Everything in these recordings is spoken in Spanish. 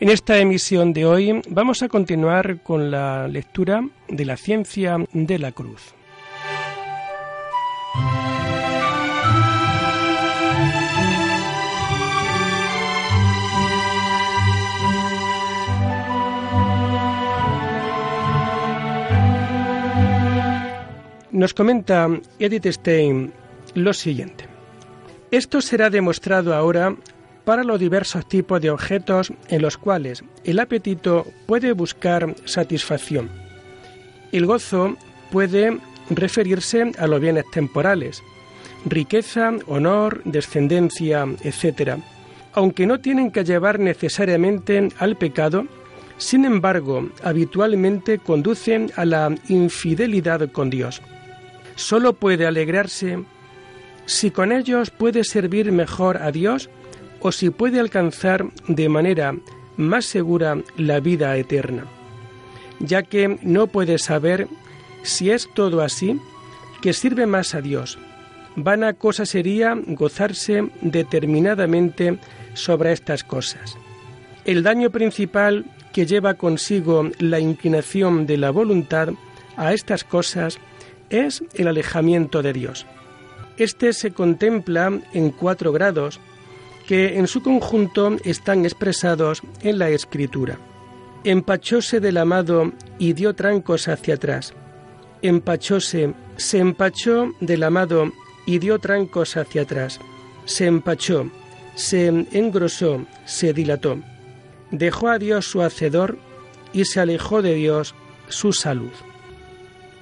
En esta emisión de hoy vamos a continuar con la lectura de la ciencia de la cruz. Nos comenta Edith Stein lo siguiente. Esto será demostrado ahora para los diversos tipos de objetos en los cuales el apetito puede buscar satisfacción. El gozo puede referirse a los bienes temporales, riqueza, honor, descendencia, etc., aunque no tienen que llevar necesariamente al pecado, sin embargo, habitualmente conducen a la infidelidad con Dios. Solo puede alegrarse si con ellos puede servir mejor a Dios o si puede alcanzar de manera más segura la vida eterna, ya que no puede saber si es todo así, que sirve más a Dios. Vana cosa sería gozarse determinadamente sobre estas cosas. El daño principal que lleva consigo la inclinación de la voluntad a estas cosas es el alejamiento de Dios. Este se contempla en cuatro grados que en su conjunto están expresados en la escritura. Empachóse del amado y dio trancos hacia atrás. Empachóse, se empachó del amado y dio trancos hacia atrás. Se empachó, se engrosó, se dilató. Dejó a Dios su hacedor y se alejó de Dios su salud.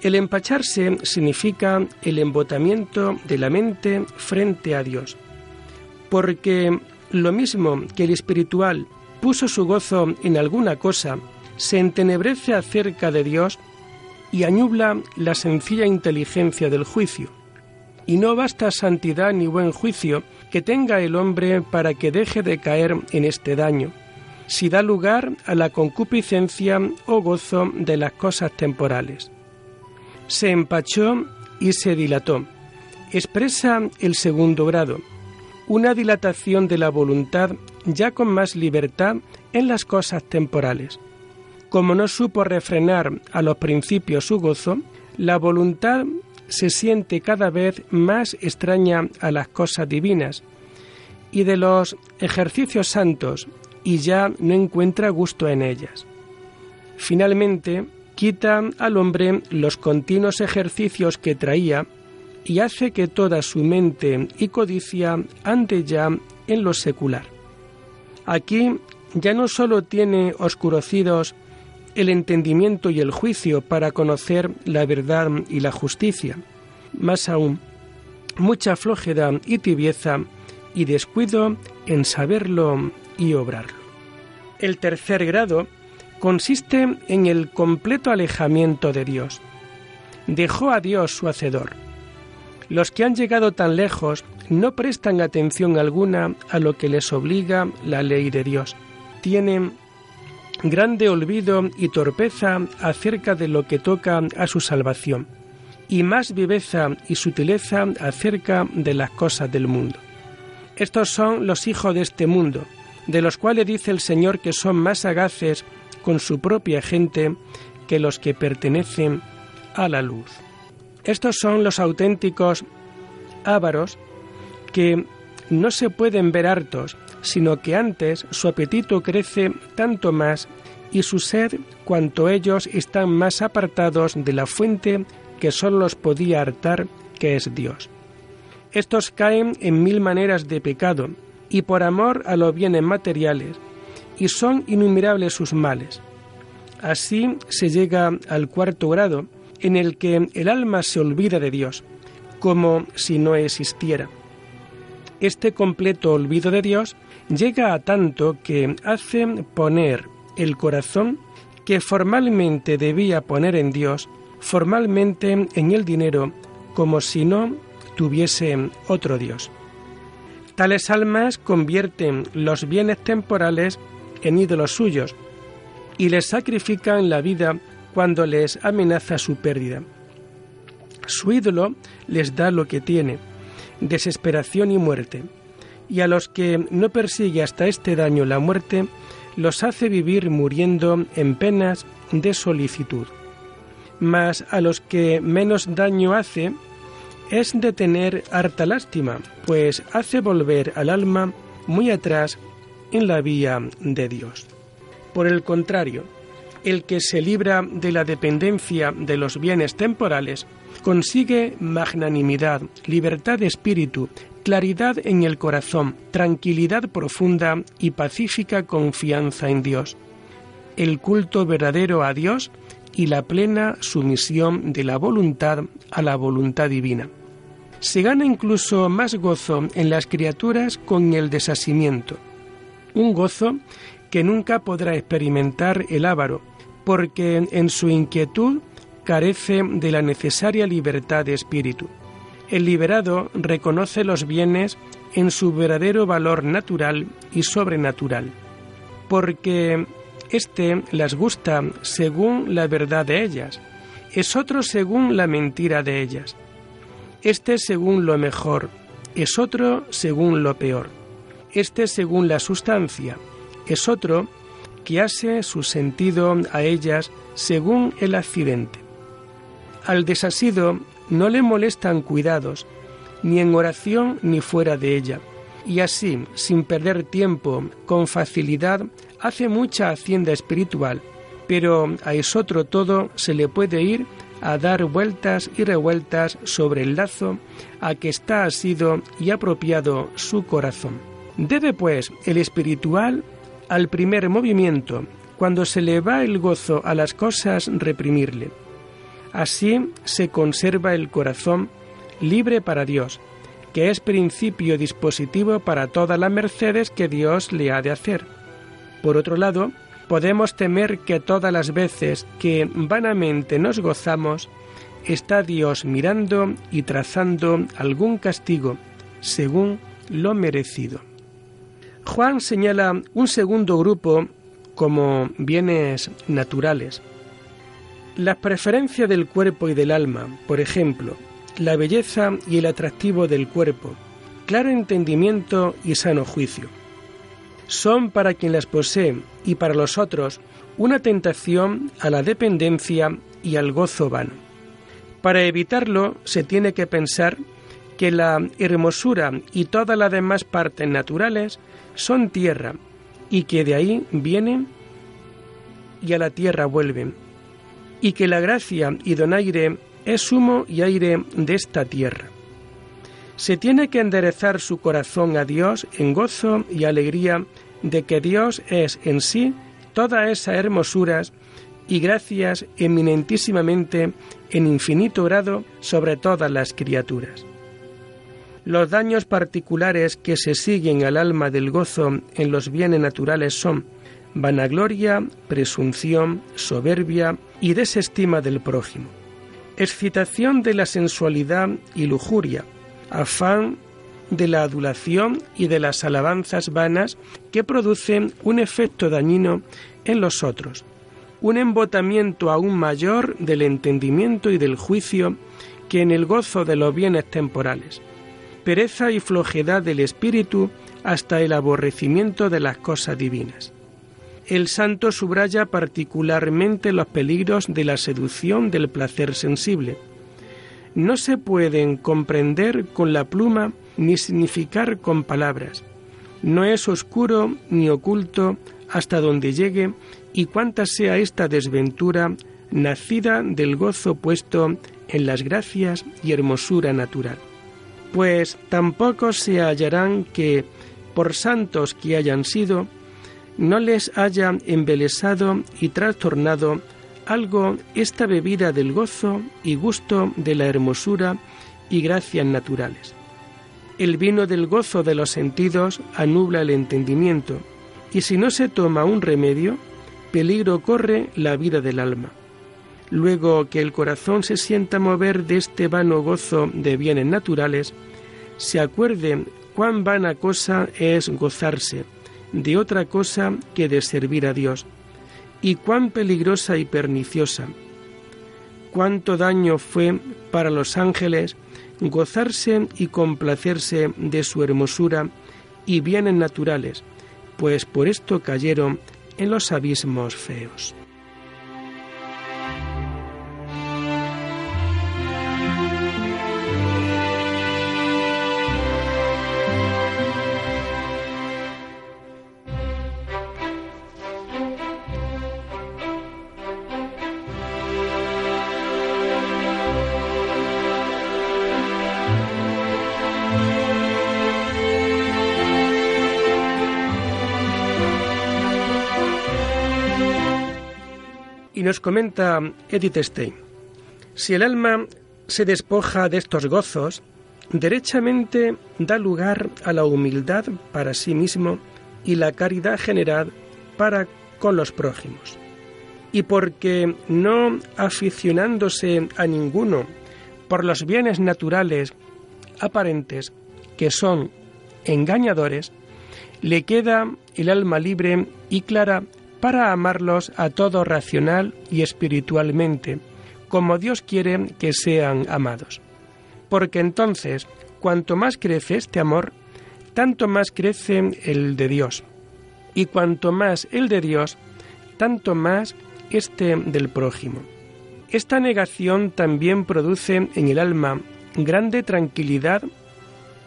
El empacharse significa el embotamiento de la mente frente a Dios porque lo mismo que el espiritual puso su gozo en alguna cosa, se entenebrece acerca de Dios y añubla la sencilla inteligencia del juicio. Y no basta santidad ni buen juicio que tenga el hombre para que deje de caer en este daño, si da lugar a la concupiscencia o gozo de las cosas temporales. Se empachó y se dilató. Expresa el segundo grado una dilatación de la voluntad ya con más libertad en las cosas temporales. Como no supo refrenar a los principios su gozo, la voluntad se siente cada vez más extraña a las cosas divinas y de los ejercicios santos y ya no encuentra gusto en ellas. Finalmente, quita al hombre los continuos ejercicios que traía y hace que toda su mente y codicia ande ya en lo secular. Aquí ya no sólo tiene oscurecidos el entendimiento y el juicio para conocer la verdad y la justicia, más aún, mucha flojedad y tibieza y descuido en saberlo y obrarlo. El tercer grado consiste en el completo alejamiento de Dios. Dejó a Dios su hacedor los que han llegado tan lejos no prestan atención alguna a lo que les obliga la ley de Dios. Tienen grande olvido y torpeza acerca de lo que toca a su salvación, y más viveza y sutileza acerca de las cosas del mundo. Estos son los hijos de este mundo, de los cuales dice el Señor que son más sagaces con su propia gente que los que pertenecen a la luz. Estos son los auténticos ávaros que no se pueden ver hartos, sino que antes su apetito crece tanto más y su sed cuanto ellos están más apartados de la fuente que sólo los podía hartar, que es Dios. Estos caen en mil maneras de pecado y por amor a los bienes materiales, y son innumerables sus males. Así se llega al cuarto grado, en el que el alma se olvida de Dios, como si no existiera. Este completo olvido de Dios llega a tanto que hace poner el corazón que formalmente debía poner en Dios, formalmente en el dinero, como si no tuviese otro Dios. Tales almas convierten los bienes temporales en ídolos suyos y les sacrifican la vida cuando les amenaza su pérdida. Su ídolo les da lo que tiene, desesperación y muerte, y a los que no persigue hasta este daño la muerte, los hace vivir muriendo en penas de solicitud. Mas a los que menos daño hace, es de tener harta lástima, pues hace volver al alma muy atrás en la vía de Dios. Por el contrario, el que se libra de la dependencia de los bienes temporales consigue magnanimidad, libertad de espíritu, claridad en el corazón, tranquilidad profunda y pacífica confianza en Dios, el culto verdadero a Dios y la plena sumisión de la voluntad a la voluntad divina. Se gana incluso más gozo en las criaturas con el desasimiento, un gozo que nunca podrá experimentar el avaro, porque en su inquietud carece de la necesaria libertad de espíritu. El liberado reconoce los bienes en su verdadero valor natural y sobrenatural, porque éste las gusta según la verdad de ellas, es otro según la mentira de ellas. Este según lo mejor, es otro según lo peor. Este según la sustancia, es otro su sentido a ellas según el accidente. Al desasido no le molestan cuidados, ni en oración ni fuera de ella, y así, sin perder tiempo, con facilidad, hace mucha hacienda espiritual, pero a esotro todo se le puede ir a dar vueltas y revueltas sobre el lazo a que está asido y apropiado su corazón. Debe, pues, el espiritual al primer movimiento, cuando se le va el gozo a las cosas, reprimirle. Así se conserva el corazón libre para Dios, que es principio dispositivo para todas las mercedes que Dios le ha de hacer. Por otro lado, podemos temer que todas las veces que vanamente nos gozamos, está Dios mirando y trazando algún castigo según lo merecido. Juan señala un segundo grupo como bienes naturales. La preferencia del cuerpo y del alma, por ejemplo, la belleza y el atractivo del cuerpo, claro entendimiento y sano juicio. Son para quien las posee y para los otros una tentación a la dependencia y al gozo vano. Para evitarlo se tiene que pensar que la hermosura y todas las demás partes naturales son tierra y que de ahí vienen y a la tierra vuelven, y que la gracia y donaire es humo y aire de esta tierra. Se tiene que enderezar su corazón a Dios en gozo y alegría de que Dios es en sí todas esas hermosuras y gracias eminentísimamente en infinito grado sobre todas las criaturas. Los daños particulares que se siguen al alma del gozo en los bienes naturales son vanagloria, presunción, soberbia y desestima del prójimo, excitación de la sensualidad y lujuria, afán de la adulación y de las alabanzas vanas que producen un efecto dañino en los otros, un embotamiento aún mayor del entendimiento y del juicio que en el gozo de los bienes temporales, pereza y flojedad del espíritu hasta el aborrecimiento de las cosas divinas. El santo subraya particularmente los peligros de la seducción del placer sensible. No se pueden comprender con la pluma ni significar con palabras. No es oscuro ni oculto hasta donde llegue y cuánta sea esta desventura nacida del gozo puesto en las gracias y hermosura natural pues tampoco se hallarán que, por santos que hayan sido, no les haya embelesado y trastornado algo esta bebida del gozo y gusto de la hermosura y gracias naturales. El vino del gozo de los sentidos anubla el entendimiento, y si no se toma un remedio, peligro corre la vida del alma. Luego que el corazón se sienta mover de este vano gozo de bienes naturales, se acuerde cuán vana cosa es gozarse de otra cosa que de servir a Dios, y cuán peligrosa y perniciosa. Cuánto daño fue para los ángeles gozarse y complacerse de su hermosura y bienes naturales, pues por esto cayeron en los abismos feos. Y nos comenta Edith Stein, si el alma se despoja de estos gozos, derechamente da lugar a la humildad para sí mismo y la caridad general para con los prójimos. Y porque no aficionándose a ninguno por los bienes naturales aparentes que son engañadores, le queda el alma libre y clara para amarlos a todos racional y espiritualmente, como Dios quiere que sean amados. Porque entonces, cuanto más crece este amor, tanto más crece el de Dios. Y cuanto más el de Dios, tanto más este del prójimo. Esta negación también produce en el alma grande tranquilidad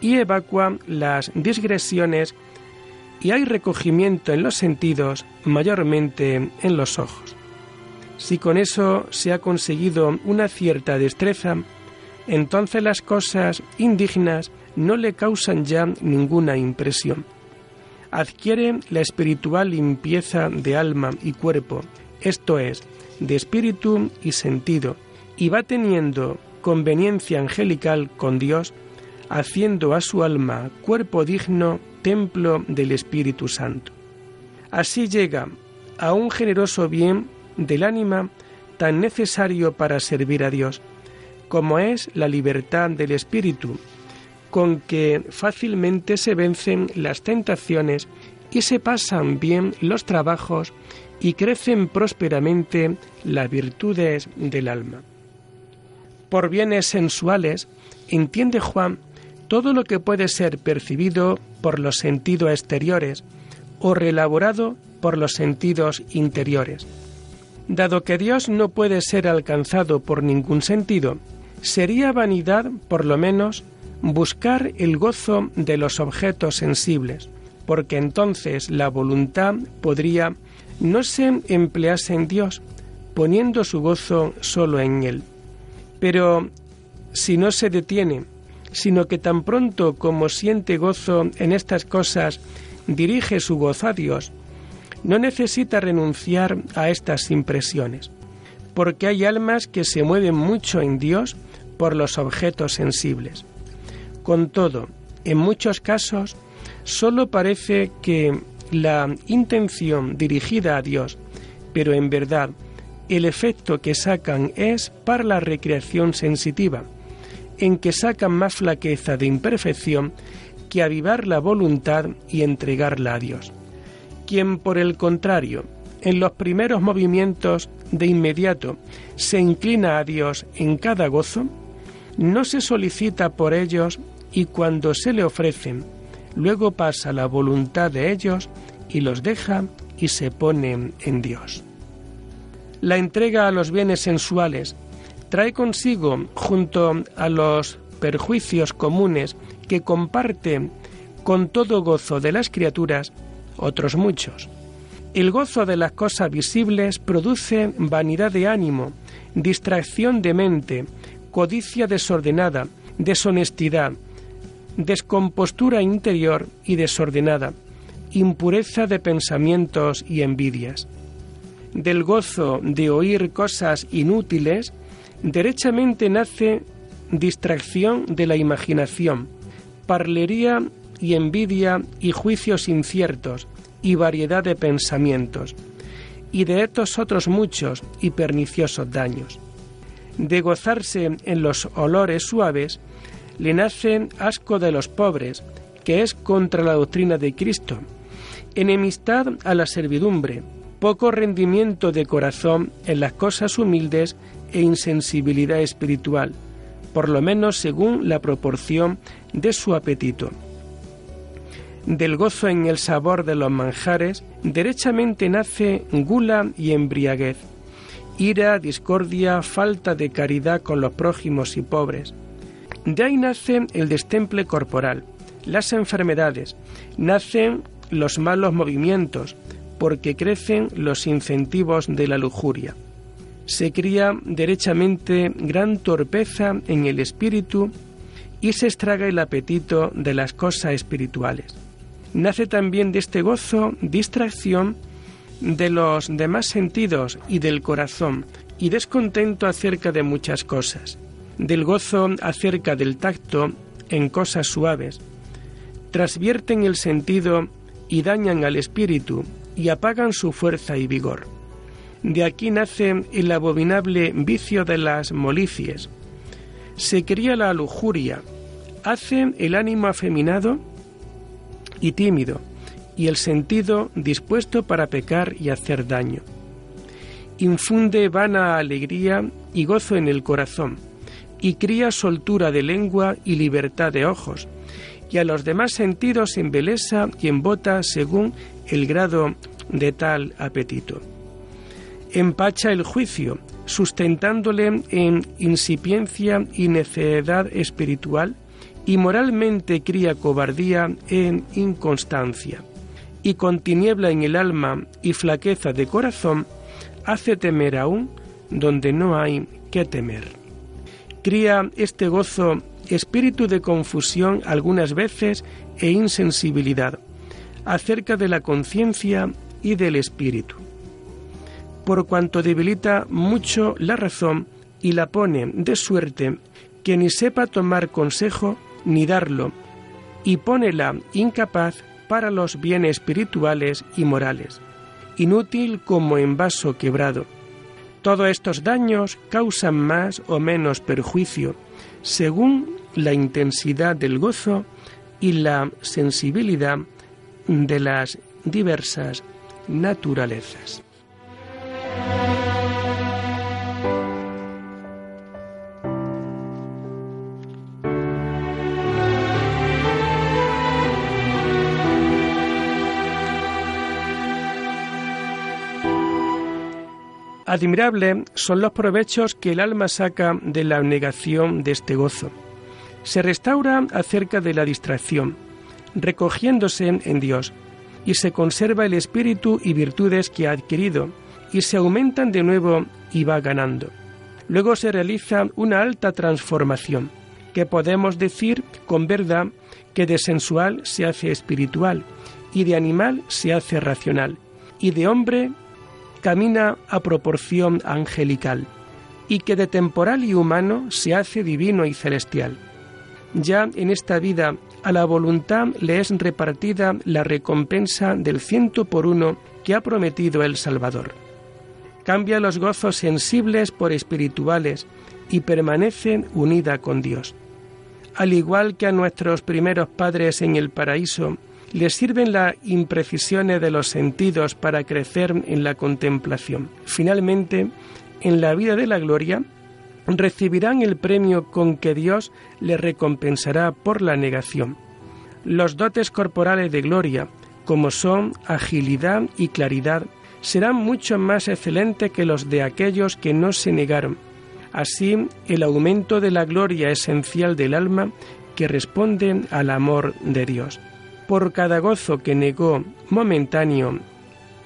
y evacua las digresiones y hay recogimiento en los sentidos, mayormente en los ojos. Si con eso se ha conseguido una cierta destreza, entonces las cosas indignas no le causan ya ninguna impresión. Adquiere la espiritual limpieza de alma y cuerpo, esto es, de espíritu y sentido, y va teniendo conveniencia angelical con Dios, haciendo a su alma cuerpo digno templo del Espíritu Santo. Así llega a un generoso bien del ánima tan necesario para servir a Dios, como es la libertad del Espíritu, con que fácilmente se vencen las tentaciones y se pasan bien los trabajos y crecen prósperamente las virtudes del alma. Por bienes sensuales, entiende Juan todo lo que puede ser percibido por los sentidos exteriores o reelaborado por los sentidos interiores. Dado que Dios no puede ser alcanzado por ningún sentido, sería vanidad, por lo menos, buscar el gozo de los objetos sensibles, porque entonces la voluntad podría no se emplearse en Dios, poniendo su gozo solo en Él. Pero si no se detiene sino que tan pronto como siente gozo en estas cosas, dirige su gozo a Dios, no necesita renunciar a estas impresiones, porque hay almas que se mueven mucho en Dios por los objetos sensibles. Con todo, en muchos casos, solo parece que la intención dirigida a Dios, pero en verdad el efecto que sacan es para la recreación sensitiva, en que sacan más flaqueza de imperfección que avivar la voluntad y entregarla a Dios. Quien, por el contrario, en los primeros movimientos de inmediato se inclina a Dios en cada gozo, no se solicita por ellos y cuando se le ofrecen, luego pasa la voluntad de ellos y los deja y se pone en Dios. La entrega a los bienes sensuales trae consigo, junto a los perjuicios comunes que comparte con todo gozo de las criaturas, otros muchos. El gozo de las cosas visibles produce vanidad de ánimo, distracción de mente, codicia desordenada, deshonestidad, descompostura interior y desordenada, impureza de pensamientos y envidias. Del gozo de oír cosas inútiles Derechamente nace distracción de la imaginación, parlería y envidia y juicios inciertos y variedad de pensamientos. y de estos otros muchos y perniciosos daños. De gozarse en los olores suaves, le nace asco de los pobres, que es contra la doctrina de Cristo, enemistad a la servidumbre, poco rendimiento de corazón en las cosas humildes e insensibilidad espiritual, por lo menos según la proporción de su apetito. Del gozo en el sabor de los manjares, derechamente nace gula y embriaguez, ira, discordia, falta de caridad con los prójimos y pobres. De ahí nace el destemple corporal, las enfermedades, nacen los malos movimientos, porque crecen los incentivos de la lujuria. Se cría derechamente gran torpeza en el espíritu y se estraga el apetito de las cosas espirituales. Nace también de este gozo distracción de los demás sentidos y del corazón y descontento acerca de muchas cosas, del gozo acerca del tacto en cosas suaves, trasvierten el sentido y dañan al espíritu y apagan su fuerza y vigor. De aquí nace el abominable vicio de las molicies. Se cría la lujuria, hace el ánimo afeminado y tímido, y el sentido dispuesto para pecar y hacer daño. Infunde vana alegría y gozo en el corazón, y cría soltura de lengua y libertad de ojos, y a los demás sentidos embelesa quien vota según el grado de tal apetito. Empacha el juicio, sustentándole en incipiencia y necedad espiritual, y moralmente cría cobardía en inconstancia, y con tiniebla en el alma y flaqueza de corazón, hace temer aún donde no hay que temer. Cría este gozo espíritu de confusión algunas veces e insensibilidad, acerca de la conciencia y del espíritu, por cuanto debilita mucho la razón y la pone de suerte que ni sepa tomar consejo ni darlo, y pónela incapaz para los bienes espirituales y morales, inútil como en vaso quebrado. Todos estos daños causan más o menos perjuicio, según la intensidad del gozo y la sensibilidad de las diversas naturalezas. Admirable son los provechos que el alma saca de la negación de este gozo. Se restaura acerca de la distracción, recogiéndose en Dios, y se conserva el espíritu y virtudes que ha adquirido, y se aumentan de nuevo y va ganando. Luego se realiza una alta transformación, que podemos decir con verdad que de sensual se hace espiritual, y de animal se hace racional, y de hombre camina a proporción angelical, y que de temporal y humano se hace divino y celestial. Ya en esta vida a la voluntad le es repartida la recompensa del ciento por uno que ha prometido el Salvador. Cambia los gozos sensibles por espirituales y permanece unida con Dios. Al igual que a nuestros primeros padres en el paraíso, les sirven las imprecisiones de los sentidos para crecer en la contemplación. Finalmente, en la vida de la gloria, recibirán el premio con que Dios les recompensará por la negación. Los dotes corporales de gloria, como son agilidad y claridad, serán mucho más excelentes que los de aquellos que no se negaron. Así, el aumento de la gloria esencial del alma que responde al amor de Dios. Por cada gozo que negó momentáneo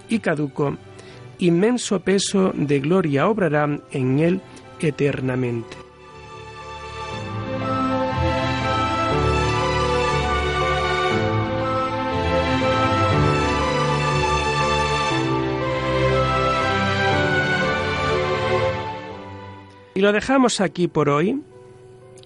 y caduco, inmenso peso de gloria obrará en él eternamente. Y lo dejamos aquí por hoy,